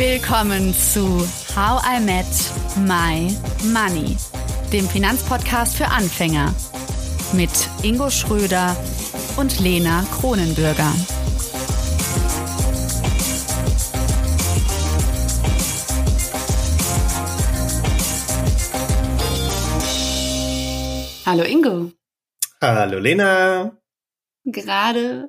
Willkommen zu How I Met My Money, dem Finanzpodcast für Anfänger mit Ingo Schröder und Lena Kronenbürger. Hallo Ingo. Hallo Lena. Gerade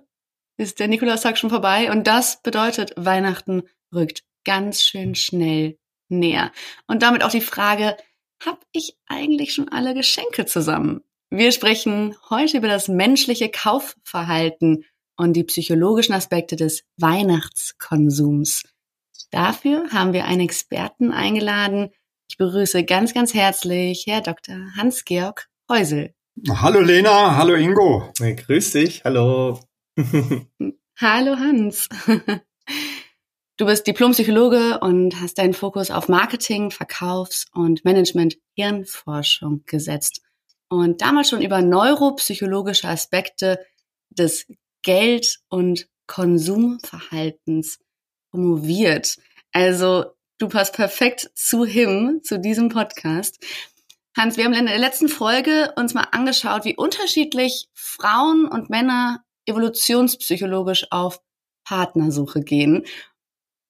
ist der Nikolaustag schon vorbei und das bedeutet, Weihnachten rückt ganz schön schnell näher. Und damit auch die Frage, habe ich eigentlich schon alle Geschenke zusammen? Wir sprechen heute über das menschliche Kaufverhalten und die psychologischen Aspekte des Weihnachtskonsums. Dafür haben wir einen Experten eingeladen. Ich begrüße ganz, ganz herzlich Herr Dr. Hans-Georg Heusel. Hallo Lena, hallo Ingo. Grüß dich, hallo. hallo Hans. Du bist Diplompsychologe und hast deinen Fokus auf Marketing, Verkaufs- und Management-Hirnforschung gesetzt. Und damals schon über neuropsychologische Aspekte des Geld- und Konsumverhaltens promoviert. Also du passt perfekt zu him, zu diesem Podcast. Hans, wir haben in der letzten Folge uns mal angeschaut, wie unterschiedlich Frauen und Männer evolutionspsychologisch auf Partnersuche gehen.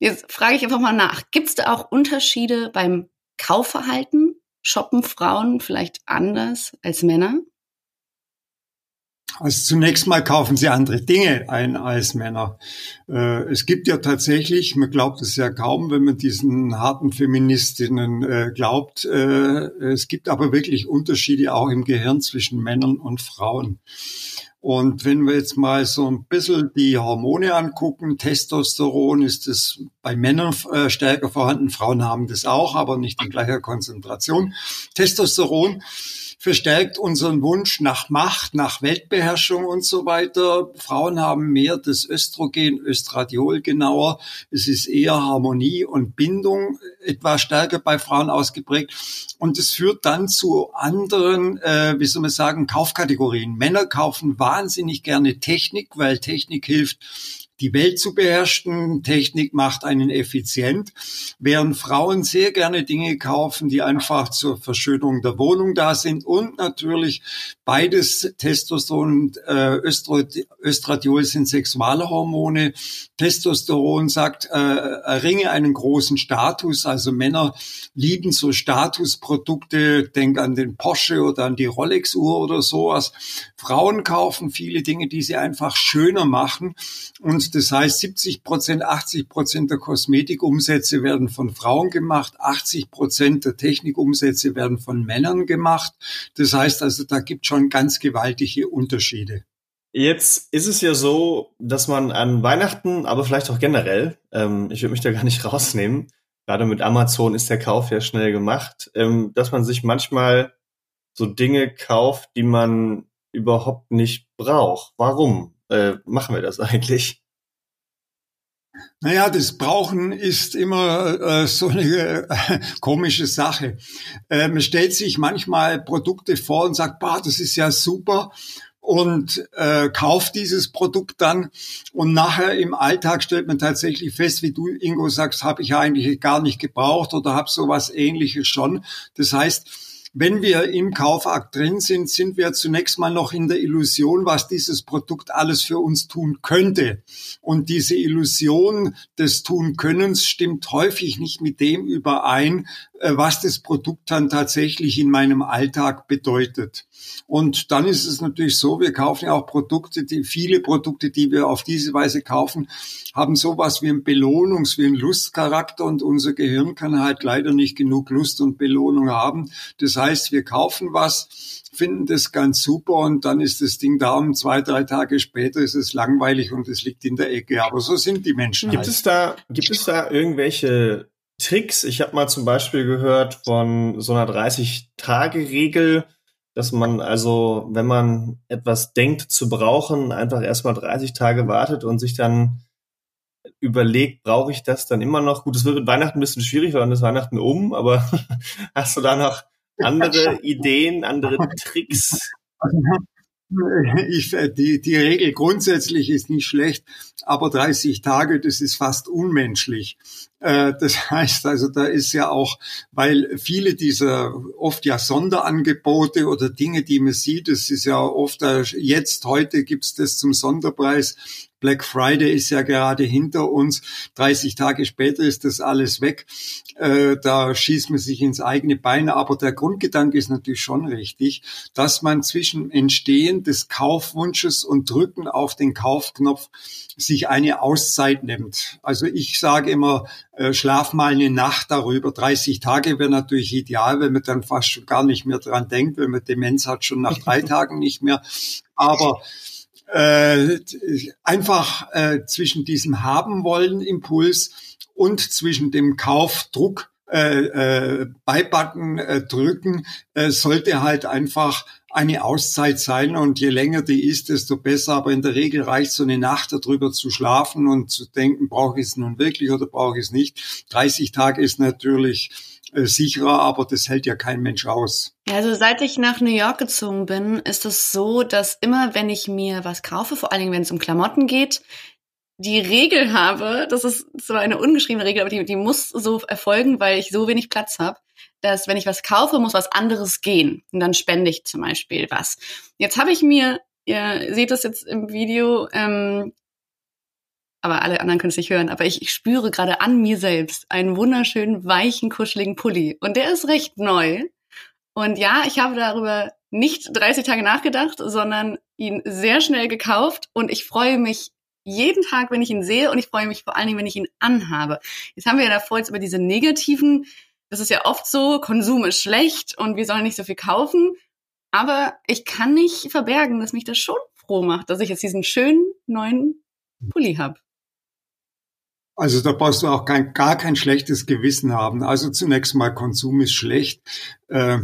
Jetzt frage ich einfach mal nach. Gibt es da auch Unterschiede beim Kaufverhalten? Shoppen Frauen vielleicht anders als Männer? Also zunächst mal kaufen sie andere Dinge ein als Männer. Äh, es gibt ja tatsächlich, man glaubt es ja kaum, wenn man diesen harten Feministinnen äh, glaubt, äh, es gibt aber wirklich Unterschiede auch im Gehirn zwischen Männern und Frauen. Und wenn wir jetzt mal so ein bisschen die Hormone angucken, Testosteron ist es bei Männern äh, stärker vorhanden, Frauen haben das auch, aber nicht in gleicher Konzentration. Testosteron verstärkt unseren Wunsch nach Macht, nach Weltbeherrschung und so weiter. Frauen haben mehr das Östrogen, Östradiol genauer. Es ist eher Harmonie und Bindung etwas stärker bei Frauen ausgeprägt. Und es führt dann zu anderen, äh, wie soll man sagen, Kaufkategorien. Männer kaufen wahnsinnig gerne Technik, weil Technik hilft, die Welt zu beherrschen. Technik macht einen effizient, während Frauen sehr gerne Dinge kaufen, die einfach zur Verschönerung der Wohnung da sind und natürlich beides Testosteron und äh, Östradiol sind Sexualhormone. Testosteron sagt, äh, erringe einen großen Status, also Männer lieben so Statusprodukte, denk an den Porsche oder an die Rolex-Uhr oder sowas. Frauen kaufen viele Dinge, die sie einfach schöner machen und das heißt, 70 Prozent, 80 Prozent der Kosmetikumsätze werden von Frauen gemacht, 80 Prozent der Technikumsätze werden von Männern gemacht. Das heißt also, da gibt schon ganz gewaltige Unterschiede. Jetzt ist es ja so, dass man an Weihnachten, aber vielleicht auch generell, ähm, ich würde mich da gar nicht rausnehmen, gerade mit Amazon ist der Kauf ja schnell gemacht, ähm, dass man sich manchmal so Dinge kauft, die man überhaupt nicht braucht. Warum äh, machen wir das eigentlich? Naja, das Brauchen ist immer äh, so eine äh, komische Sache. Äh, man stellt sich manchmal Produkte vor und sagt, bah, das ist ja super und äh, kauft dieses Produkt dann und nachher im Alltag stellt man tatsächlich fest, wie du Ingo sagst, habe ich eigentlich gar nicht gebraucht oder habe sowas ähnliches schon. Das heißt, wenn wir im Kaufakt drin sind, sind wir zunächst mal noch in der Illusion, was dieses Produkt alles für uns tun könnte. Und diese Illusion des Tun-Könnens stimmt häufig nicht mit dem überein, äh, was das Produkt dann tatsächlich in meinem Alltag bedeutet. Und dann ist es natürlich so, wir kaufen ja auch Produkte, die, viele Produkte, die wir auf diese Weise kaufen, haben sowas wie ein Belohnungs-, wie ein Lustcharakter und unser Gehirn kann halt leider nicht genug Lust und Belohnung haben. Das heißt, wir kaufen was, finden das ganz super und dann ist das Ding da und zwei, drei Tage später ist es langweilig und es liegt in der Ecke. Aber so sind die Menschen. Gibt halt. es da, gibt es da irgendwelche Tricks. Ich habe mal zum Beispiel gehört von so einer 30-Tage-Regel, dass man also, wenn man etwas denkt zu brauchen, einfach erstmal 30 Tage wartet und sich dann überlegt, brauche ich das dann immer noch? Gut, es wird mit Weihnachten ein bisschen schwierig, weil dann ist Weihnachten um, aber hast du da noch andere Ideen, andere Tricks? ich, die, die Regel grundsätzlich ist nicht schlecht, aber 30 Tage, das ist fast unmenschlich. Äh, das heißt also, da ist ja auch, weil viele dieser oft ja Sonderangebote oder Dinge, die man sieht, das ist ja oft, äh, jetzt, heute gibt's das zum Sonderpreis, Black Friday ist ja gerade hinter uns. 30 Tage später ist das alles weg. Äh, da schießt man sich ins eigene Bein. Aber der Grundgedanke ist natürlich schon richtig, dass man zwischen Entstehen des Kaufwunsches und Drücken auf den Kaufknopf sich eine Auszeit nimmt. Also ich sage immer, äh, schlaf mal eine Nacht darüber. 30 Tage wäre natürlich ideal, wenn man dann fast schon gar nicht mehr dran denkt, wenn man Demenz hat, schon nach drei Tagen nicht mehr. Aber äh, einfach äh, zwischen diesem haben wollen Impuls und zwischen dem Kaufdruck äh, äh, Beibacken äh, drücken äh, sollte halt einfach eine Auszeit sein und je länger die ist, desto besser. Aber in der Regel reicht so eine Nacht darüber zu schlafen und zu denken, brauche ich es nun wirklich oder brauche ich es nicht. 30 Tage ist natürlich äh, sicherer, aber das hält ja kein Mensch aus. Also seit ich nach New York gezogen bin, ist es so, dass immer, wenn ich mir was kaufe, vor allen Dingen, wenn es um Klamotten geht, die Regel habe, das ist zwar eine ungeschriebene Regel, aber die, die muss so erfolgen, weil ich so wenig Platz habe, dass wenn ich was kaufe, muss was anderes gehen. Und dann spende ich zum Beispiel was. Jetzt habe ich mir, ihr seht das jetzt im Video, ähm, aber alle anderen können es nicht hören, aber ich, ich spüre gerade an mir selbst einen wunderschönen, weichen, kuscheligen Pulli. Und der ist recht neu. Und ja, ich habe darüber nicht 30 Tage nachgedacht, sondern ihn sehr schnell gekauft und ich freue mich jeden Tag, wenn ich ihn sehe und ich freue mich vor allen Dingen, wenn ich ihn anhabe. Jetzt haben wir ja davor jetzt über diese negativen, das ist ja oft so, Konsum ist schlecht und wir sollen nicht so viel kaufen. Aber ich kann nicht verbergen, dass mich das schon froh macht, dass ich jetzt diesen schönen neuen Pulli habe. Also da brauchst du auch kein, gar kein schlechtes Gewissen haben. Also zunächst mal Konsum ist schlecht. Äh, äh,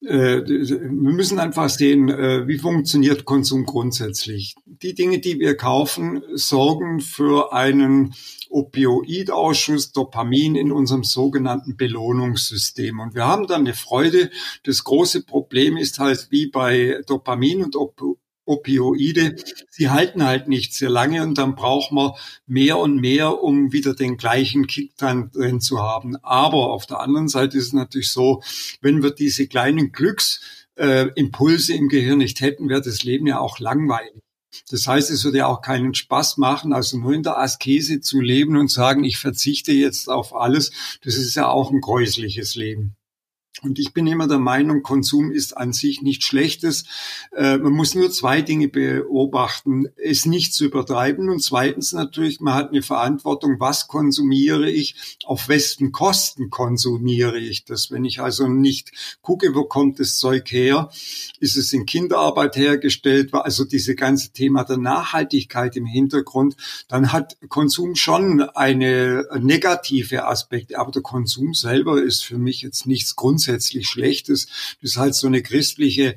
wir müssen einfach sehen, äh, wie funktioniert Konsum grundsätzlich. Die Dinge, die wir kaufen, sorgen für einen Opioidausschuss, Dopamin in unserem sogenannten Belohnungssystem. Und wir haben dann eine Freude. Das große Problem ist halt wie bei Dopamin und Op Opioide, sie halten halt nicht sehr lange und dann braucht man mehr und mehr, um wieder den gleichen Kick dann drin zu haben. Aber auf der anderen Seite ist es natürlich so, wenn wir diese kleinen Glücksimpulse äh, im Gehirn nicht hätten, wäre das Leben ja auch langweilig. Das heißt, es würde ja auch keinen Spaß machen, also nur in der Askese zu leben und sagen, ich verzichte jetzt auf alles. Das ist ja auch ein gräusliches Leben. Und ich bin immer der Meinung, Konsum ist an sich nichts Schlechtes. Äh, man muss nur zwei Dinge beobachten, es nicht zu übertreiben und zweitens natürlich, man hat eine Verantwortung, was konsumiere ich, auf wessen Kosten konsumiere ich das. Wenn ich also nicht gucke, wo kommt das Zeug her, ist es in Kinderarbeit hergestellt, also diese ganze Thema der Nachhaltigkeit im Hintergrund, dann hat Konsum schon eine negative Aspekte, aber der Konsum selber ist für mich jetzt nichts grundsätzliches grundsätzlich Schlechtes. Das ist halt so eine christliche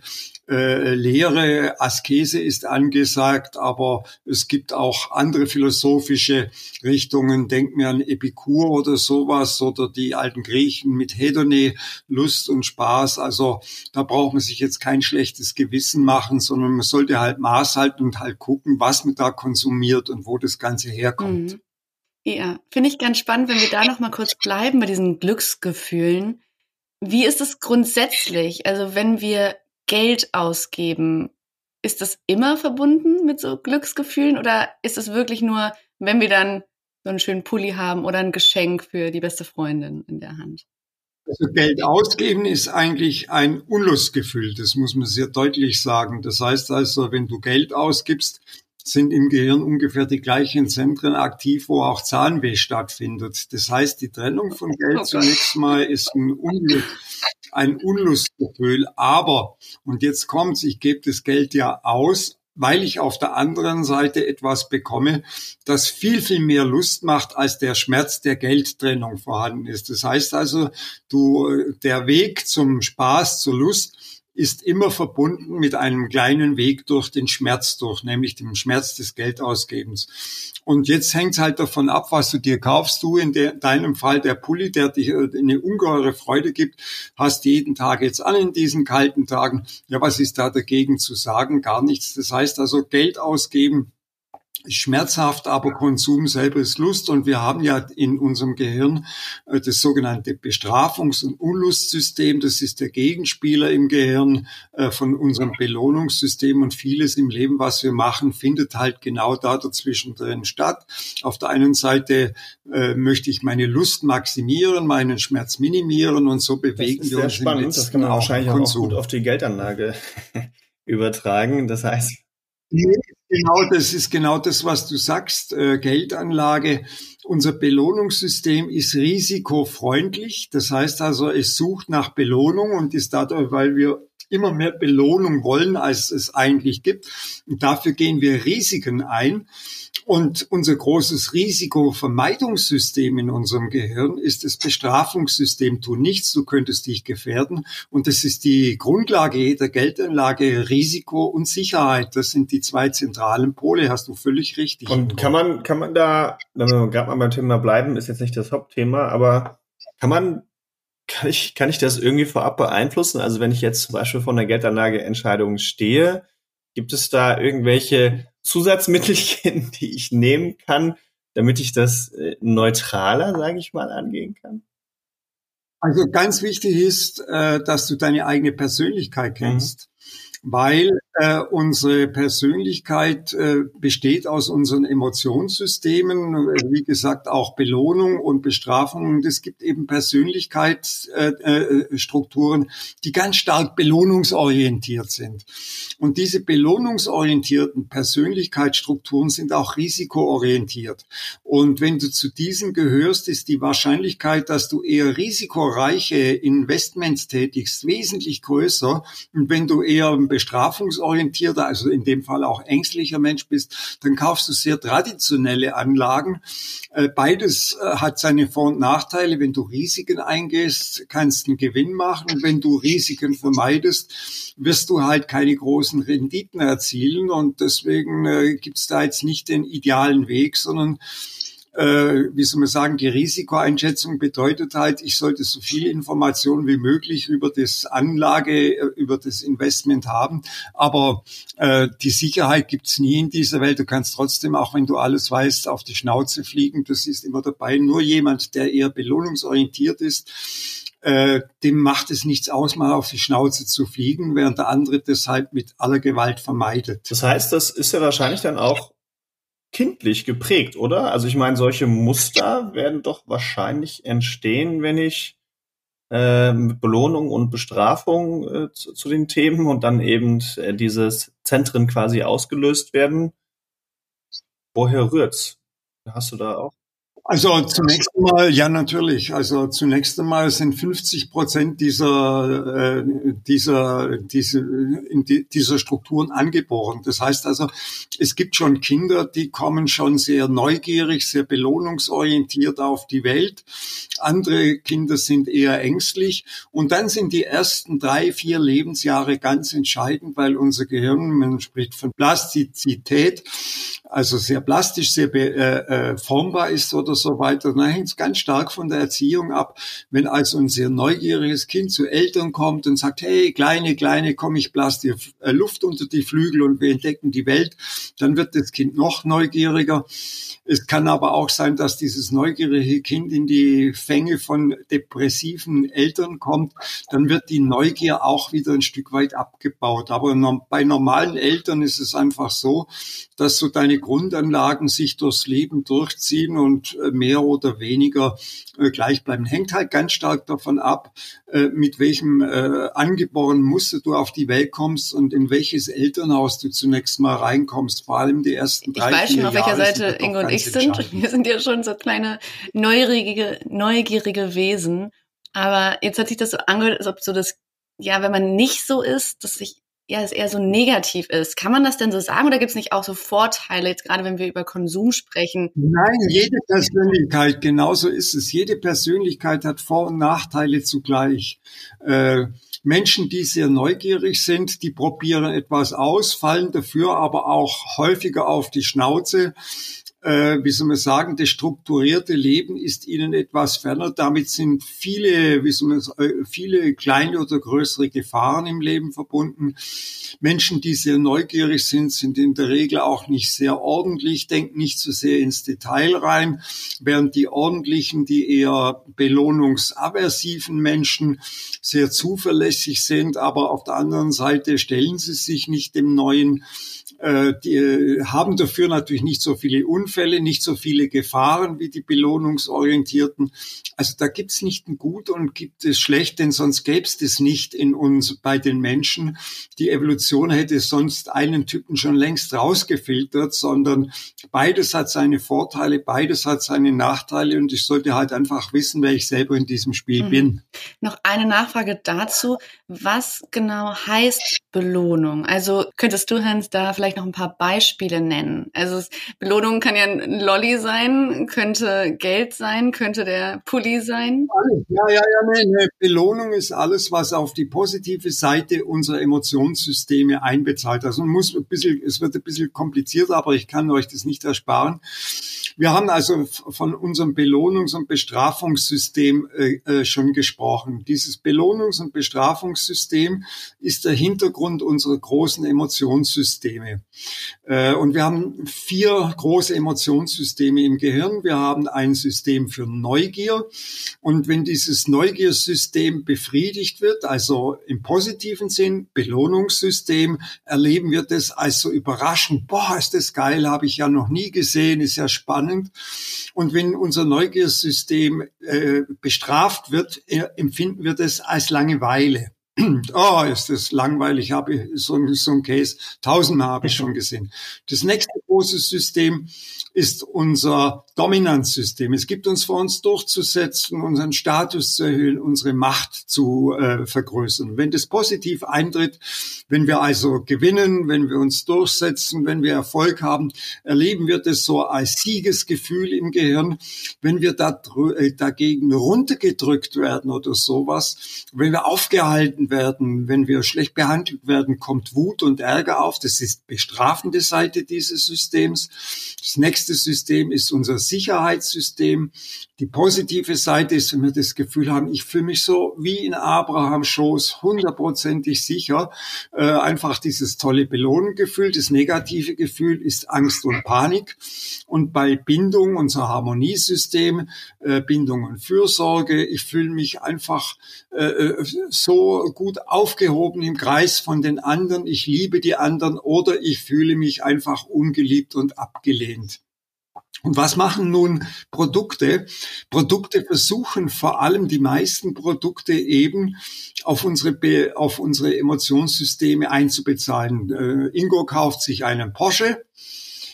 äh, Lehre, Askese ist angesagt, aber es gibt auch andere philosophische Richtungen. Denkt mir an Epikur oder sowas oder die alten Griechen mit Hedone, Lust und Spaß. Also da braucht man sich jetzt kein schlechtes Gewissen machen, sondern man sollte halt Maß halten und halt gucken, was man da konsumiert und wo das Ganze herkommt. Mhm. Ja, finde ich ganz spannend, wenn wir da noch mal kurz bleiben bei diesen Glücksgefühlen. Wie ist es grundsätzlich? Also wenn wir Geld ausgeben, ist das immer verbunden mit so Glücksgefühlen oder ist es wirklich nur, wenn wir dann so einen schönen Pulli haben oder ein Geschenk für die beste Freundin in der Hand? Also Geld ausgeben ist eigentlich ein Unlustgefühl, das muss man sehr deutlich sagen. Das heißt also, wenn du Geld ausgibst, sind im Gehirn ungefähr die gleichen Zentren aktiv, wo auch Zahnweh stattfindet. Das heißt, die Trennung von Geld oh zunächst mal ist ein, Unlust, ein Unlustgefühl. Aber, und jetzt kommt's, ich gebe das Geld ja aus, weil ich auf der anderen Seite etwas bekomme, das viel, viel mehr Lust macht, als der Schmerz der Geldtrennung vorhanden ist. Das heißt also, du, der Weg zum Spaß, zur Lust ist immer verbunden mit einem kleinen Weg durch den Schmerz durch, nämlich dem Schmerz des Geldausgebens. Und jetzt hängt es halt davon ab, was du dir kaufst. Du in de deinem Fall der Pulli, der dir äh, eine ungeheure Freude gibt, hast jeden Tag jetzt an in diesen kalten Tagen. Ja, was ist da dagegen zu sagen? Gar nichts. Das heißt also Geld ausgeben schmerzhaft, aber Konsum selber ist Lust. Und wir haben ja in unserem Gehirn äh, das sogenannte Bestrafungs- und Unlustsystem. Das ist der Gegenspieler im Gehirn äh, von unserem Belohnungssystem. Und vieles im Leben, was wir machen, findet halt genau da dazwischen drin statt. Auf der einen Seite äh, möchte ich meine Lust maximieren, meinen Schmerz minimieren und so bewegen wir uns. Sehr spannend. Das kann man wahrscheinlich auch gut auf die Geldanlage übertragen. Das heißt, Genau, das ist genau das, was du sagst. Äh, Geldanlage. Unser Belohnungssystem ist risikofreundlich. Das heißt also, es sucht nach Belohnung und ist dadurch, weil wir immer mehr Belohnung wollen, als es eigentlich gibt. Und dafür gehen wir Risiken ein. Und unser großes Risikovermeidungssystem in unserem Gehirn ist das Bestrafungssystem. Tu nichts, du könntest dich gefährden. Und das ist die Grundlage jeder Geldanlage, Risiko und Sicherheit. Das sind die zwei zentralen Pole, hast du völlig richtig. Und kann man, kann man da, wenn wir gerade mal beim Thema bleiben, ist jetzt nicht das Hauptthema, aber kann man kann ich, kann ich das irgendwie vorab beeinflussen? Also wenn ich jetzt zum Beispiel vor einer Geldanlageentscheidung stehe, gibt es da irgendwelche Zusatzmittelchen, die ich nehmen kann, damit ich das äh, neutraler, sage ich mal, angehen kann? Also ganz wichtig ist, äh, dass du deine eigene Persönlichkeit mhm. kennst. Weil äh, unsere Persönlichkeit äh, besteht aus unseren Emotionssystemen, wie gesagt auch Belohnung und Bestrafung. Und es gibt eben Persönlichkeitsstrukturen, äh, die ganz stark belohnungsorientiert sind. Und diese belohnungsorientierten Persönlichkeitsstrukturen sind auch risikoorientiert. Und wenn du zu diesen gehörst, ist die Wahrscheinlichkeit, dass du eher risikoreiche Investments tätigst, wesentlich größer. Und wenn du eher Bestrafungs lösungsorientierter, also in dem Fall auch ängstlicher Mensch bist, dann kaufst du sehr traditionelle Anlagen. Äh, beides äh, hat seine Vor- und Nachteile. Wenn du Risiken eingehst, kannst du einen Gewinn machen. Wenn du Risiken vermeidest, wirst du halt keine großen Renditen erzielen. Und deswegen äh, gibt es da jetzt nicht den idealen Weg, sondern äh, wie soll man sagen, die Risikoeinschätzung bedeutet halt, ich sollte so viel Information wie möglich über das Anlage, äh, über das Investment haben. Aber äh, die Sicherheit gibt's nie in dieser Welt. Du kannst trotzdem, auch wenn du alles weißt, auf die Schnauze fliegen. Das ist immer dabei. Nur jemand, der eher belohnungsorientiert ist, äh, dem macht es nichts aus, mal auf die Schnauze zu fliegen, während der andere das halt mit aller Gewalt vermeidet. Das heißt, das ist ja wahrscheinlich dann auch kindlich geprägt, oder? Also ich meine, solche Muster werden doch wahrscheinlich entstehen, wenn ich äh, mit Belohnung und Bestrafung äh, zu, zu, den Themen und dann eben äh, dieses Zentren quasi ausgelöst werden. Woher rührt's? Hast du da auch? Also zunächst einmal, ja natürlich. Also zunächst einmal sind 50 Prozent dieser, äh, dieser, diese, in die, dieser Strukturen angeboren. Das heißt also, es gibt schon Kinder, die kommen schon sehr neugierig, sehr belohnungsorientiert auf die Welt. Andere Kinder sind eher ängstlich. Und dann sind die ersten drei, vier Lebensjahre ganz entscheidend, weil unser Gehirn, man spricht von Plastizität, also sehr plastisch, sehr äh, äh, formbar ist oder so weiter. Da hängt es ganz stark von der Erziehung ab. Wenn also ein sehr neugieriges Kind zu Eltern kommt und sagt, hey, kleine, kleine, komm, ich blas dir äh, Luft unter die Flügel und wir entdecken die Welt, dann wird das Kind noch neugieriger. Es kann aber auch sein, dass dieses neugierige Kind in die Fänge von depressiven Eltern kommt. Dann wird die Neugier auch wieder ein Stück weit abgebaut. Aber bei normalen Eltern ist es einfach so, dass so deine Grundanlagen sich durchs Leben durchziehen und äh, mehr oder weniger äh, gleich bleiben. Hängt halt ganz stark davon ab, äh, mit welchem angeborenen Muster du auf die Welt kommst und in welches Elternhaus du zunächst mal reinkommst. Vor allem die ersten drei, Ich weiß schon, auf welcher Seite Ingo und ich sind. Wir sind ja schon so kleine neugierige, neugierige Wesen. Aber jetzt hat sich das so angehört, als ob so das, ja, wenn man nicht so ist, dass sich ja, es eher so negativ ist. Kann man das denn so sagen oder gibt es nicht auch so Vorteile, jetzt gerade wenn wir über Konsum sprechen? Nein, jede Persönlichkeit, genauso ist es. Jede Persönlichkeit hat Vor- und Nachteile zugleich. Äh, Menschen, die sehr neugierig sind, die probieren etwas aus, fallen dafür aber auch häufiger auf die Schnauze äh, wie soll man sagen, das strukturierte Leben ist ihnen etwas ferner. Damit sind viele, wie soll man sagen, äh, viele kleine oder größere Gefahren im Leben verbunden. Menschen, die sehr neugierig sind, sind in der Regel auch nicht sehr ordentlich, denken nicht so sehr ins Detail rein, während die ordentlichen, die eher belohnungsaversiven Menschen sehr zuverlässig sind, aber auf der anderen Seite stellen sie sich nicht dem Neuen die äh, haben dafür natürlich nicht so viele Unfälle, nicht so viele Gefahren wie die belohnungsorientierten. Also da gibt's nicht ein Gut und gibt es schlecht, denn sonst gäbe es das nicht in uns bei den Menschen. Die Evolution hätte sonst einen Typen schon längst rausgefiltert, sondern beides hat seine Vorteile, beides hat seine Nachteile und ich sollte halt einfach wissen, wer ich selber in diesem Spiel mhm. bin. Noch eine Nachfrage dazu. Was genau heißt Belohnung? Also könntest du, Hans, da vielleicht vielleicht noch ein paar Beispiele nennen? Also Belohnung kann ja ein Lolly sein, könnte Geld sein, könnte der Pulli sein. Ja, ja, ja, nee, nee. Belohnung ist alles, was auf die positive Seite unserer Emotionssysteme einbezahlt. Also muss ein bisschen, es wird ein bisschen komplizierter, aber ich kann euch das nicht ersparen. Wir haben also von unserem Belohnungs- und Bestrafungssystem äh, äh, schon gesprochen. Dieses Belohnungs- und Bestrafungssystem ist der Hintergrund unserer großen Emotionssysteme. Äh, und wir haben vier große Emotionssysteme im Gehirn. Wir haben ein System für Neugier. Und wenn dieses Neugiersystem befriedigt wird, also im positiven Sinn, Belohnungssystem, erleben wir das als so überraschend. Boah, ist das geil, habe ich ja noch nie gesehen, ist ja spannend. Und wenn unser Neugiersystem äh, bestraft wird, äh, empfinden wir das als Langeweile. oh, ist das langweilig, habe so, so ein Case, tausendmal habe ich schon gesehen. Das nächste große System ist unser Dominanzsystem. Es gibt uns vor uns durchzusetzen, unseren Status zu erhöhen, unsere Macht zu äh, vergrößern. Wenn das positiv eintritt, wenn wir also gewinnen, wenn wir uns durchsetzen, wenn wir Erfolg haben, erleben wir das so als Siegesgefühl im Gehirn. Wenn wir da, äh, dagegen runtergedrückt werden oder sowas, wenn wir aufgehalten werden, wenn wir schlecht behandelt werden, kommt Wut und Ärger auf. Das ist bestrafende Seite dieses Systems. Das nächste System ist unser Sicherheitssystem. Die positive Seite ist, wenn wir das Gefühl haben, ich fühle mich so wie in Abrahams Schoß, hundertprozentig sicher. Äh, einfach dieses tolle Belohnungsgefühl. Das negative Gefühl ist Angst und Panik. Und bei Bindung, unser Harmoniesystem, äh, Bindung und Fürsorge, ich fühle mich einfach äh, äh so gut aufgehoben im Kreis von den anderen. Ich liebe die anderen oder ich fühle mich einfach ungeliebt und abgelehnt. Und was machen nun Produkte? Produkte versuchen vor allem die meisten Produkte eben auf unsere, auf unsere Emotionssysteme einzubezahlen. Äh, Ingo kauft sich einen Porsche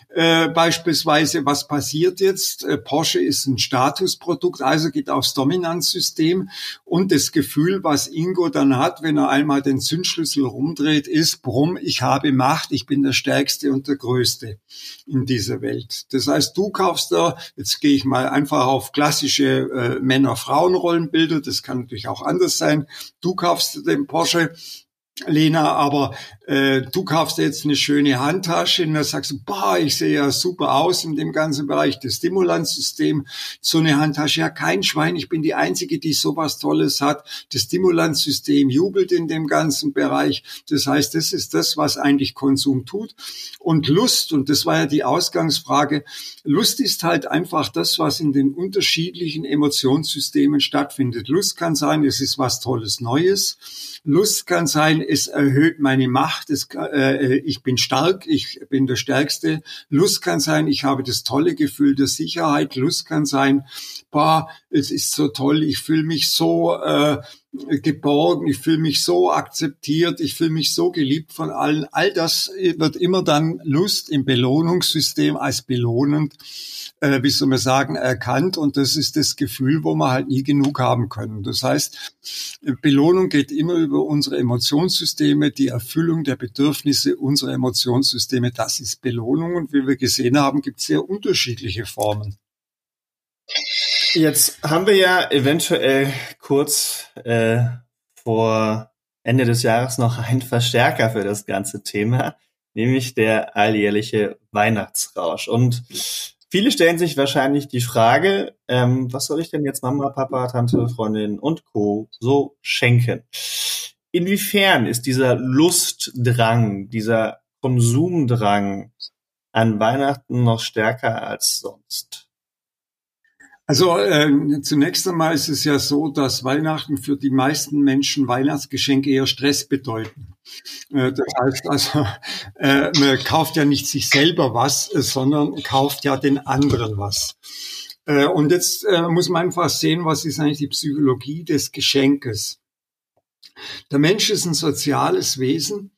äh, beispielsweise, was passiert jetzt? Äh, Porsche ist ein Statusprodukt, also geht aufs Dominanzsystem und das Gefühl, was Ingo dann hat, wenn er einmal den Zündschlüssel rumdreht, ist, brumm, ich habe Macht, ich bin der Stärkste und der Größte in dieser Welt. Das heißt, du kaufst da, jetzt gehe ich mal einfach auf klassische äh, Männer-Frauen-Rollenbilder, das kann natürlich auch anders sein, du kaufst den Porsche, Lena, aber äh, du kaufst jetzt eine schöne Handtasche und dann sagst du, boah, ich sehe ja super aus in dem ganzen Bereich des Stimulanzsystem. So eine Handtasche, ja kein Schwein, ich bin die Einzige, die sowas Tolles hat. Das Stimulanzsystem jubelt in dem ganzen Bereich. Das heißt, das ist das, was eigentlich Konsum tut. Und Lust, und das war ja die Ausgangsfrage, Lust ist halt einfach das, was in den unterschiedlichen Emotionssystemen stattfindet. Lust kann sein, es ist was Tolles Neues. Lust kann sein, es erhöht meine Macht, es, äh, ich bin stark, ich bin der Stärkste. Lust kann sein, ich habe das tolle Gefühl der Sicherheit. Lust kann sein, boah, es ist so toll, ich fühle mich so äh, geborgen, ich fühle mich so akzeptiert, ich fühle mich so geliebt von allen. All das wird immer dann Lust im Belohnungssystem als belohnend, äh, wie soll man sagen, erkannt. Und das ist das Gefühl, wo wir halt nie genug haben können. Das heißt, Belohnung geht immer über unsere Emotionssysteme, die Erfüllung der Bedürfnisse unserer Emotionssysteme. Das ist Belohnung. Und wie wir gesehen haben, gibt es sehr unterschiedliche Formen. Jetzt haben wir ja eventuell kurz äh, vor Ende des Jahres noch einen Verstärker für das ganze Thema, nämlich der alljährliche Weihnachtsrausch. Und viele stellen sich wahrscheinlich die Frage, ähm, was soll ich denn jetzt Mama, Papa, Tante, Freundin und Co. so schenken? Inwiefern ist dieser Lustdrang, dieser Konsumdrang an Weihnachten noch stärker als sonst? Also äh, zunächst einmal ist es ja so, dass Weihnachten für die meisten Menschen Weihnachtsgeschenke eher Stress bedeuten. Äh, das heißt also, äh, man kauft ja nicht sich selber was, äh, sondern kauft ja den anderen was. Äh, und jetzt äh, muss man einfach sehen, was ist eigentlich die Psychologie des Geschenkes. Der Mensch ist ein soziales Wesen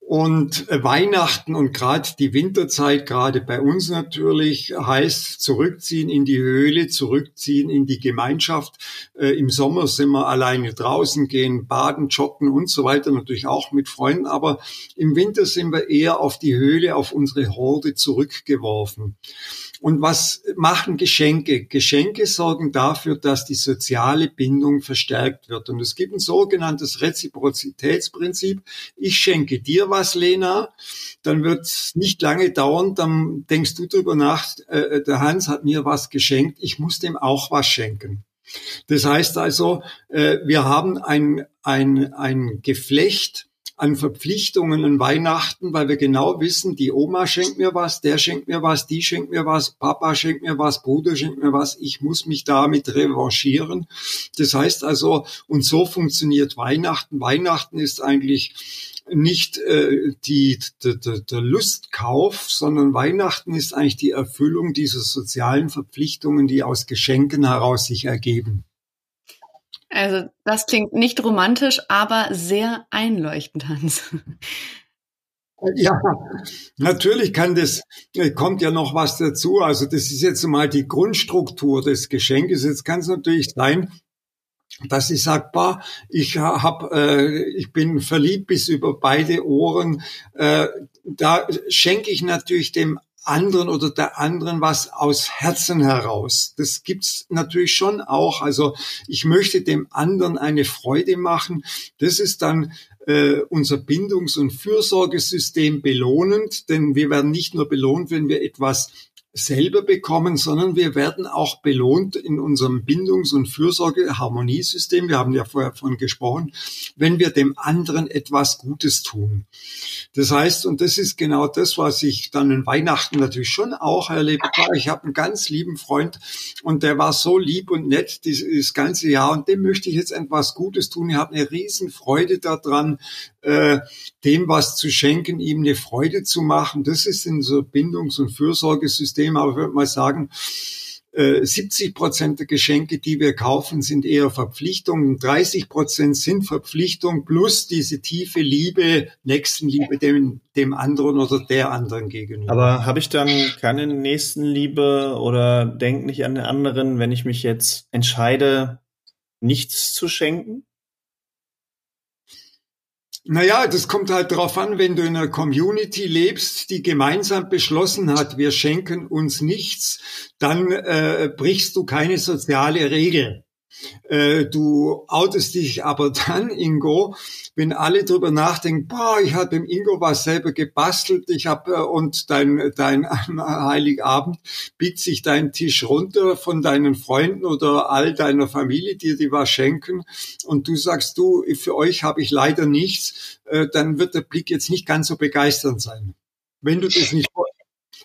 und Weihnachten und gerade die Winterzeit, gerade bei uns natürlich, heißt zurückziehen in die Höhle, zurückziehen in die Gemeinschaft. Äh, Im Sommer sind wir alleine draußen, gehen baden, joggen und so weiter, natürlich auch mit Freunden, aber im Winter sind wir eher auf die Höhle, auf unsere Horde zurückgeworfen. Und was machen Geschenke? Geschenke sorgen dafür, dass die soziale Bindung verstärkt wird. Und es gibt ein sogenanntes Reziprozitätsprinzip. Ich schenke dir was, Lena, dann wird es nicht lange dauern, dann denkst du darüber nach, äh, der Hans hat mir was geschenkt, ich muss dem auch was schenken. Das heißt also, äh, wir haben ein, ein, ein Geflecht an Verpflichtungen an Weihnachten, weil wir genau wissen, die Oma schenkt mir was, der schenkt mir was, die schenkt mir was, Papa schenkt mir was, Bruder schenkt mir was, ich muss mich damit revanchieren. Das heißt also, und so funktioniert Weihnachten. Weihnachten ist eigentlich nicht äh, die, der, Lustkauf, sondern Weihnachten ist eigentlich die Erfüllung dieser sozialen Verpflichtungen, die aus Geschenken heraus sich ergeben. Also das klingt nicht romantisch, aber sehr einleuchtend, Hans. Ja, natürlich kann das, äh, kommt ja noch was dazu. Also das ist jetzt mal die Grundstruktur des Geschenkes. Jetzt kann es natürlich sein, dass ich sage, bah, ich hab, äh, ich bin verliebt bis über beide Ohren. Äh, da schenke ich natürlich dem anderen oder der anderen was aus Herzen heraus. Das gibt's natürlich schon auch. Also ich möchte dem anderen eine Freude machen. Das ist dann äh, unser Bindungs- und Fürsorgesystem belohnend, denn wir werden nicht nur belohnt, wenn wir etwas selber bekommen, sondern wir werden auch belohnt in unserem Bindungs- und Fürsorge-Harmoniesystem. Wir haben ja vorher von gesprochen, wenn wir dem anderen etwas Gutes tun. Das heißt, und das ist genau das, was ich dann in Weihnachten natürlich schon auch erlebt habe. Ich habe einen ganz lieben Freund und der war so lieb und nett dieses ganze Jahr und dem möchte ich jetzt etwas Gutes tun. Ich habe eine riesen Freude daran, äh, dem was zu schenken, ihm eine Freude zu machen. Das ist in so Bindungs- und Fürsorgesystem, aber ich würde mal sagen, 70 äh, Prozent der Geschenke, die wir kaufen, sind eher Verpflichtungen. 30 Prozent sind Verpflichtung plus diese tiefe Liebe, Nächstenliebe dem, dem anderen oder der anderen gegenüber. Aber habe ich dann keine Nächstenliebe oder denk nicht an den anderen, wenn ich mich jetzt entscheide, nichts zu schenken? Naja, das kommt halt darauf an, wenn du in einer Community lebst, die gemeinsam beschlossen hat, wir schenken uns nichts, dann äh, brichst du keine soziale Regel. Äh, du outest dich aber dann, Ingo, wenn alle drüber nachdenken, boah, ich habe dem Ingo was selber gebastelt, ich habe äh, und dein dein Heiligabend biegt sich dein Tisch runter von deinen Freunden oder all deiner Familie, die dir was schenken und du sagst, du, für euch habe ich leider nichts, äh, dann wird der Blick jetzt nicht ganz so begeisternd sein. Wenn du das nicht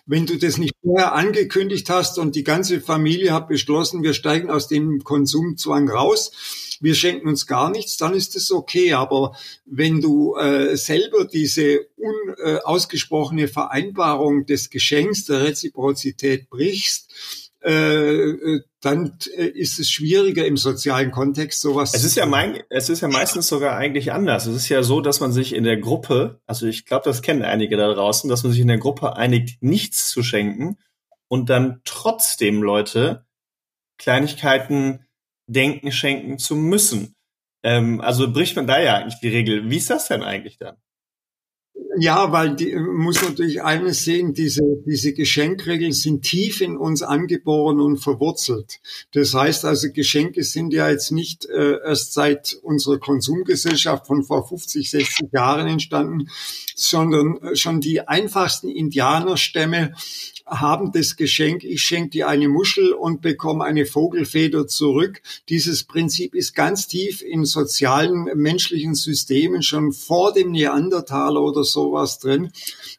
wenn du das nicht vorher angekündigt hast und die ganze Familie hat beschlossen, wir steigen aus dem Konsumzwang raus, wir schenken uns gar nichts, dann ist das okay. Aber wenn du äh, selber diese unausgesprochene äh, Vereinbarung des Geschenks der Reziprozität brichst, äh, dann äh, ist es schwieriger im sozialen Kontext sowas. Es ist ja mein, es ist ja meistens sogar eigentlich anders. Es ist ja so, dass man sich in der Gruppe, also ich glaube, das kennen einige da draußen, dass man sich in der Gruppe einigt, nichts zu schenken und dann trotzdem Leute Kleinigkeiten denken, schenken zu müssen. Ähm, also bricht man da ja eigentlich die Regel. Wie ist das denn eigentlich dann? Ja, weil die muss natürlich eines sehen, diese, diese Geschenkregeln sind tief in uns angeboren und verwurzelt. Das heißt also, Geschenke sind ja jetzt nicht äh, erst seit unserer Konsumgesellschaft von vor 50, 60 Jahren entstanden, sondern äh, schon die einfachsten Indianerstämme haben das Geschenk, ich schenke dir eine Muschel und bekomme eine Vogelfeder zurück. Dieses Prinzip ist ganz tief in sozialen menschlichen Systemen schon vor dem Neandertaler oder sowas drin.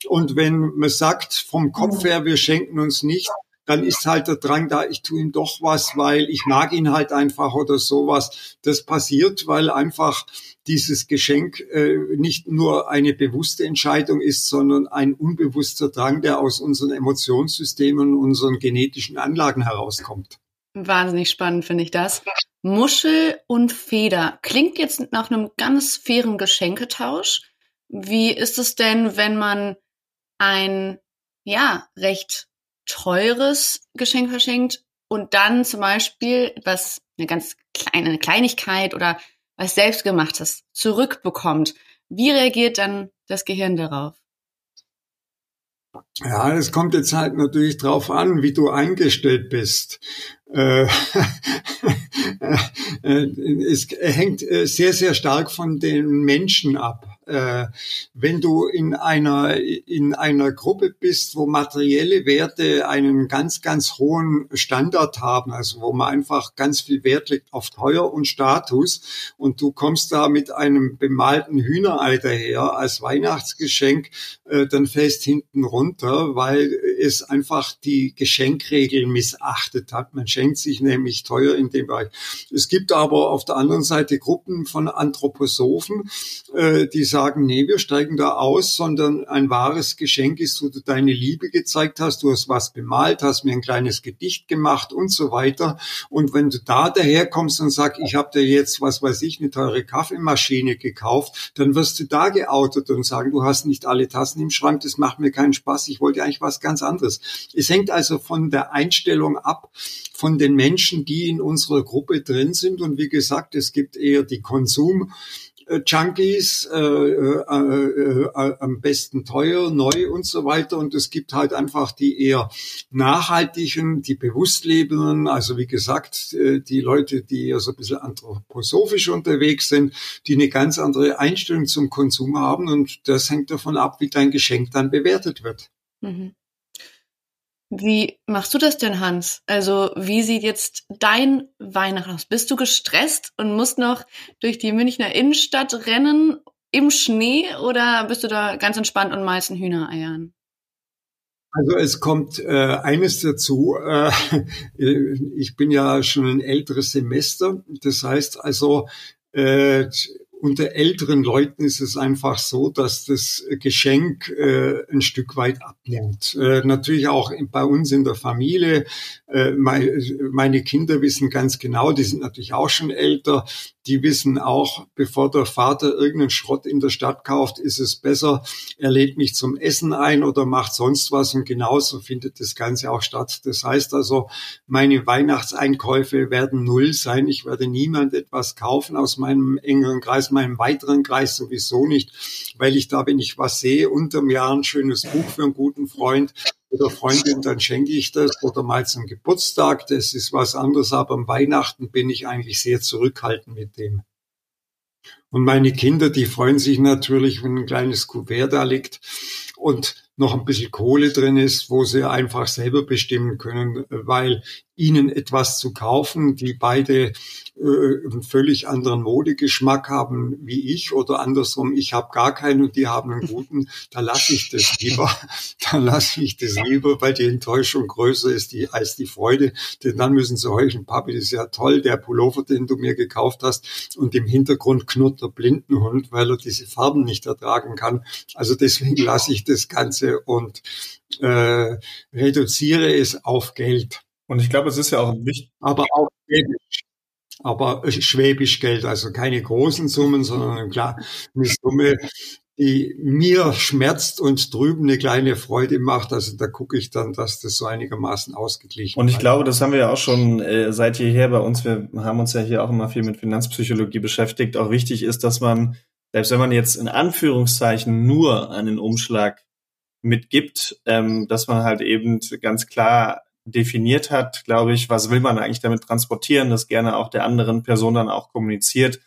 Und wenn man sagt, vom Kopf her, wir schenken uns nicht, dann ist halt der Drang da, ich tue ihm doch was, weil ich mag ihn halt einfach oder sowas. Das passiert, weil einfach dieses Geschenk äh, nicht nur eine bewusste Entscheidung ist, sondern ein unbewusster Drang, der aus unseren Emotionssystemen unseren genetischen Anlagen herauskommt. Wahnsinnig spannend finde ich das. Muschel und Feder klingt jetzt nach einem ganz fairen Geschenketausch. Wie ist es denn, wenn man ein ja recht teures Geschenk verschenkt und dann zum Beispiel was eine ganz kleine eine Kleinigkeit oder was selbstgemachtes zurückbekommt? Wie reagiert dann das Gehirn darauf? Ja, es kommt jetzt halt natürlich drauf an, wie du eingestellt bist. Äh, es hängt äh, sehr, sehr stark von den Menschen ab äh, wenn du in einer, in einer Gruppe bist, wo materielle Werte einen ganz, ganz hohen Standard haben, also wo man einfach ganz viel Wert legt auf Teuer und Status und du kommst da mit einem bemalten Hühnerei daher als Weihnachtsgeschenk, dann fällst hinten runter, weil es einfach die Geschenkregeln missachtet hat. Man schenkt sich nämlich teuer in dem Bereich. Es gibt aber auf der anderen Seite Gruppen von Anthroposophen, äh, die sagen, sagen, nee, wir steigen da aus, sondern ein wahres Geschenk ist, wo du deine Liebe gezeigt hast, du hast was bemalt, hast mir ein kleines Gedicht gemacht und so weiter. Und wenn du da daherkommst und sagst, ich habe dir jetzt, was weiß ich, eine teure Kaffeemaschine gekauft, dann wirst du da geoutet und sagen, du hast nicht alle Tassen im Schrank, das macht mir keinen Spaß, ich wollte eigentlich was ganz anderes. Es hängt also von der Einstellung ab, von den Menschen, die in unserer Gruppe drin sind. Und wie gesagt, es gibt eher die Konsum- Junkies, äh, äh, äh, äh, am besten teuer, neu und so weiter. Und es gibt halt einfach die eher nachhaltigen, die bewusst lebenden, also wie gesagt, äh, die Leute, die eher so ein bisschen anthroposophisch unterwegs sind, die eine ganz andere Einstellung zum Konsum haben. Und das hängt davon ab, wie dein Geschenk dann bewertet wird. Mhm. Wie machst du das denn, Hans? Also, wie sieht jetzt dein Weihnachten aus? Bist du gestresst und musst noch durch die Münchner Innenstadt rennen im Schnee oder bist du da ganz entspannt und malst ein Hühnereiern? Also es kommt äh, eines dazu. Äh, ich bin ja schon ein älteres Semester. Das heißt also, äh, unter älteren Leuten ist es einfach so, dass das Geschenk äh, ein Stück weit abnimmt. Äh, natürlich auch bei uns in der Familie. Äh, meine Kinder wissen ganz genau, die sind natürlich auch schon älter die wissen auch, bevor der Vater irgendeinen Schrott in der Stadt kauft, ist es besser, er lädt mich zum Essen ein oder macht sonst was und genauso findet das Ganze auch statt. Das heißt also, meine Weihnachtseinkäufe werden null sein. Ich werde niemand etwas kaufen aus meinem engeren Kreis, meinem weiteren Kreis sowieso nicht, weil ich da, wenn ich was sehe, unterm Jahr ein schönes Buch für einen guten Freund oder Freundin, dann schenke ich das oder mal zum Geburtstag, das ist was anderes, aber am Weihnachten bin ich eigentlich sehr zurückhaltend mit dem. Und meine Kinder, die freuen sich natürlich, wenn ein kleines Kuvert da liegt und noch ein bisschen Kohle drin ist, wo sie einfach selber bestimmen können, weil ihnen etwas zu kaufen, die beide äh, einen völlig anderen Modegeschmack haben wie ich oder andersrum, ich habe gar keinen und die haben einen guten, da lasse ich das lieber, da lasse ich das lieber, weil die Enttäuschung größer ist die, als die Freude, denn dann müssen sie heucheln, Papi, das ist ja toll, der Pullover, den du mir gekauft hast und im Hintergrund knurrt der Blindenhund, weil er diese Farben nicht ertragen kann. Also deswegen lasse ich das Ganze und äh, reduziere es auf Geld. Und ich glaube, es ist ja auch wichtig. Aber auch schwäbisch. Aber schwäbisch Geld, also keine großen Summen, sondern klar, eine Summe, die mir schmerzt und drüben eine kleine Freude macht. Also da gucke ich dann, dass das so einigermaßen ausgeglichen Und ich glaube, das haben wir ja auch schon äh, seit jeher bei uns. Wir haben uns ja hier auch immer viel mit Finanzpsychologie beschäftigt. Auch wichtig ist, dass man, selbst wenn man jetzt in Anführungszeichen nur einen Umschlag mitgibt, ähm, dass man halt eben ganz klar definiert hat, glaube ich, was will man eigentlich damit transportieren, das gerne auch der anderen Person dann auch kommuniziert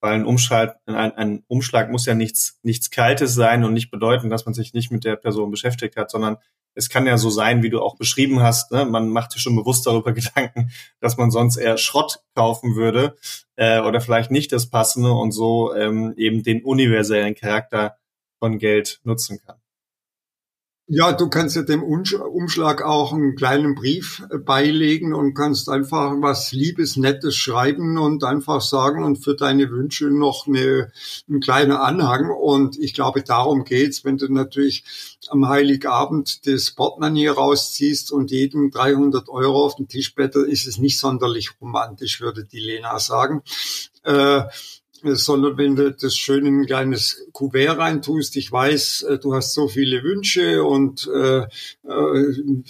weil ein Umschlag, ein, ein Umschlag muss ja nichts, nichts Kaltes sein und nicht bedeuten, dass man sich nicht mit der Person beschäftigt hat, sondern es kann ja so sein, wie du auch beschrieben hast, ne? man macht sich schon bewusst darüber Gedanken, dass man sonst eher Schrott kaufen würde äh, oder vielleicht nicht das Passende und so ähm, eben den universellen Charakter von Geld nutzen kann. Ja, du kannst ja dem Umschlag auch einen kleinen Brief äh, beilegen und kannst einfach was Liebes, Nettes schreiben und einfach sagen und für deine Wünsche noch eine, einen kleinen Anhang. Und ich glaube, darum geht's, wenn du natürlich am Heiligabend das Portemonnaie rausziehst und jedem 300 Euro auf den Tisch bettet, ist es nicht sonderlich romantisch, würde die Lena sagen. Äh, sondern wenn du das schön in ein kleines Kuvert reintust, ich weiß, äh, du hast so viele Wünsche und äh, äh,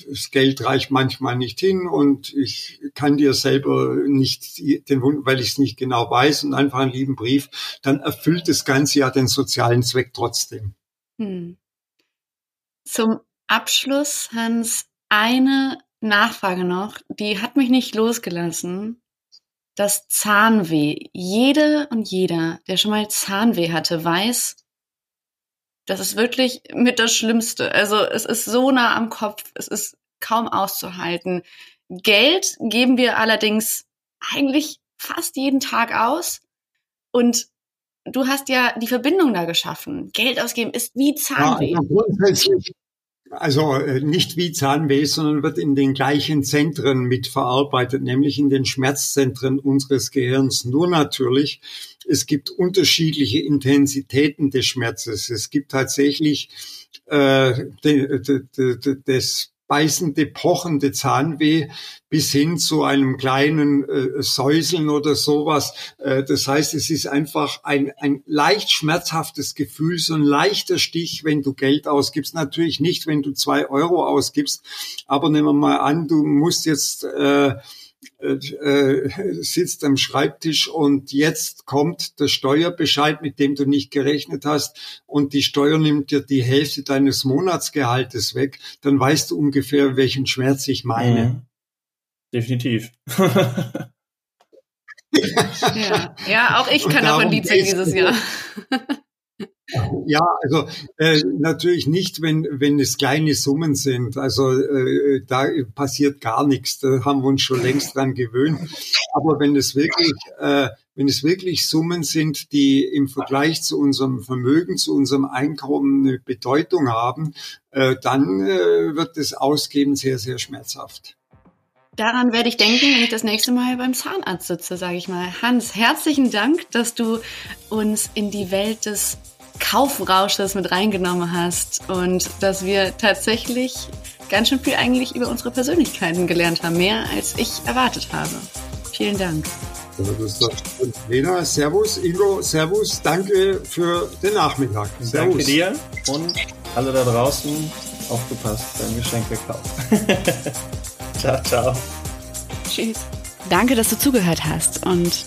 das Geld reicht manchmal nicht hin und ich kann dir selber nicht den Wunsch, weil ich es nicht genau weiß und einfach einen lieben Brief, dann erfüllt das Ganze ja den sozialen Zweck trotzdem. Hm. Zum Abschluss, Hans, eine Nachfrage noch, die hat mich nicht losgelassen das Zahnweh. Jede und jeder, der schon mal Zahnweh hatte, weiß, das ist wirklich mit das Schlimmste. Also es ist so nah am Kopf, es ist kaum auszuhalten. Geld geben wir allerdings eigentlich fast jeden Tag aus. Und du hast ja die Verbindung da geschaffen. Geld ausgeben ist wie Zahnweh. Ja, grundsätzlich also äh, nicht wie Zahnweh, sondern wird in den gleichen Zentren mitverarbeitet, nämlich in den Schmerzzentren unseres Gehirns. Nur natürlich, es gibt unterschiedliche Intensitäten des Schmerzes. Es gibt tatsächlich äh, de, de, de, des beißende, pochende Zahnweh bis hin zu einem kleinen äh, Säuseln oder sowas. Äh, das heißt, es ist einfach ein, ein leicht schmerzhaftes Gefühl, so ein leichter Stich, wenn du Geld ausgibst. Natürlich nicht, wenn du zwei Euro ausgibst, aber nehmen wir mal an, du musst jetzt äh, äh, sitzt am Schreibtisch und jetzt kommt der Steuerbescheid, mit dem du nicht gerechnet hast und die Steuer nimmt dir die Hälfte deines Monatsgehaltes weg, dann weißt du ungefähr, welchen Schmerz ich meine. Mhm. Definitiv. ja. ja, auch ich kann davon Lied singen dieses Jahr. Ja, also äh, natürlich nicht, wenn wenn es kleine Summen sind. Also äh, da passiert gar nichts. Da haben wir uns schon längst dran gewöhnt. Aber wenn es wirklich äh, wenn es wirklich Summen sind, die im Vergleich zu unserem Vermögen, zu unserem Einkommen eine Bedeutung haben, äh, dann äh, wird das Ausgeben sehr sehr schmerzhaft. Daran werde ich denken, wenn ich das nächste Mal beim Zahnarzt sitze, sage ich mal. Hans, herzlichen Dank, dass du uns in die Welt des Kaufrausches mit reingenommen hast und dass wir tatsächlich ganz schön viel eigentlich über unsere Persönlichkeiten gelernt haben, mehr als ich erwartet habe. Vielen Dank. Lena, Servus, Ingo, Servus, danke für den Nachmittag. Servus. Danke dir und alle da draußen aufgepasst beim Geschenkekauf. ciao, ciao. Tschüss. Danke, dass du zugehört hast und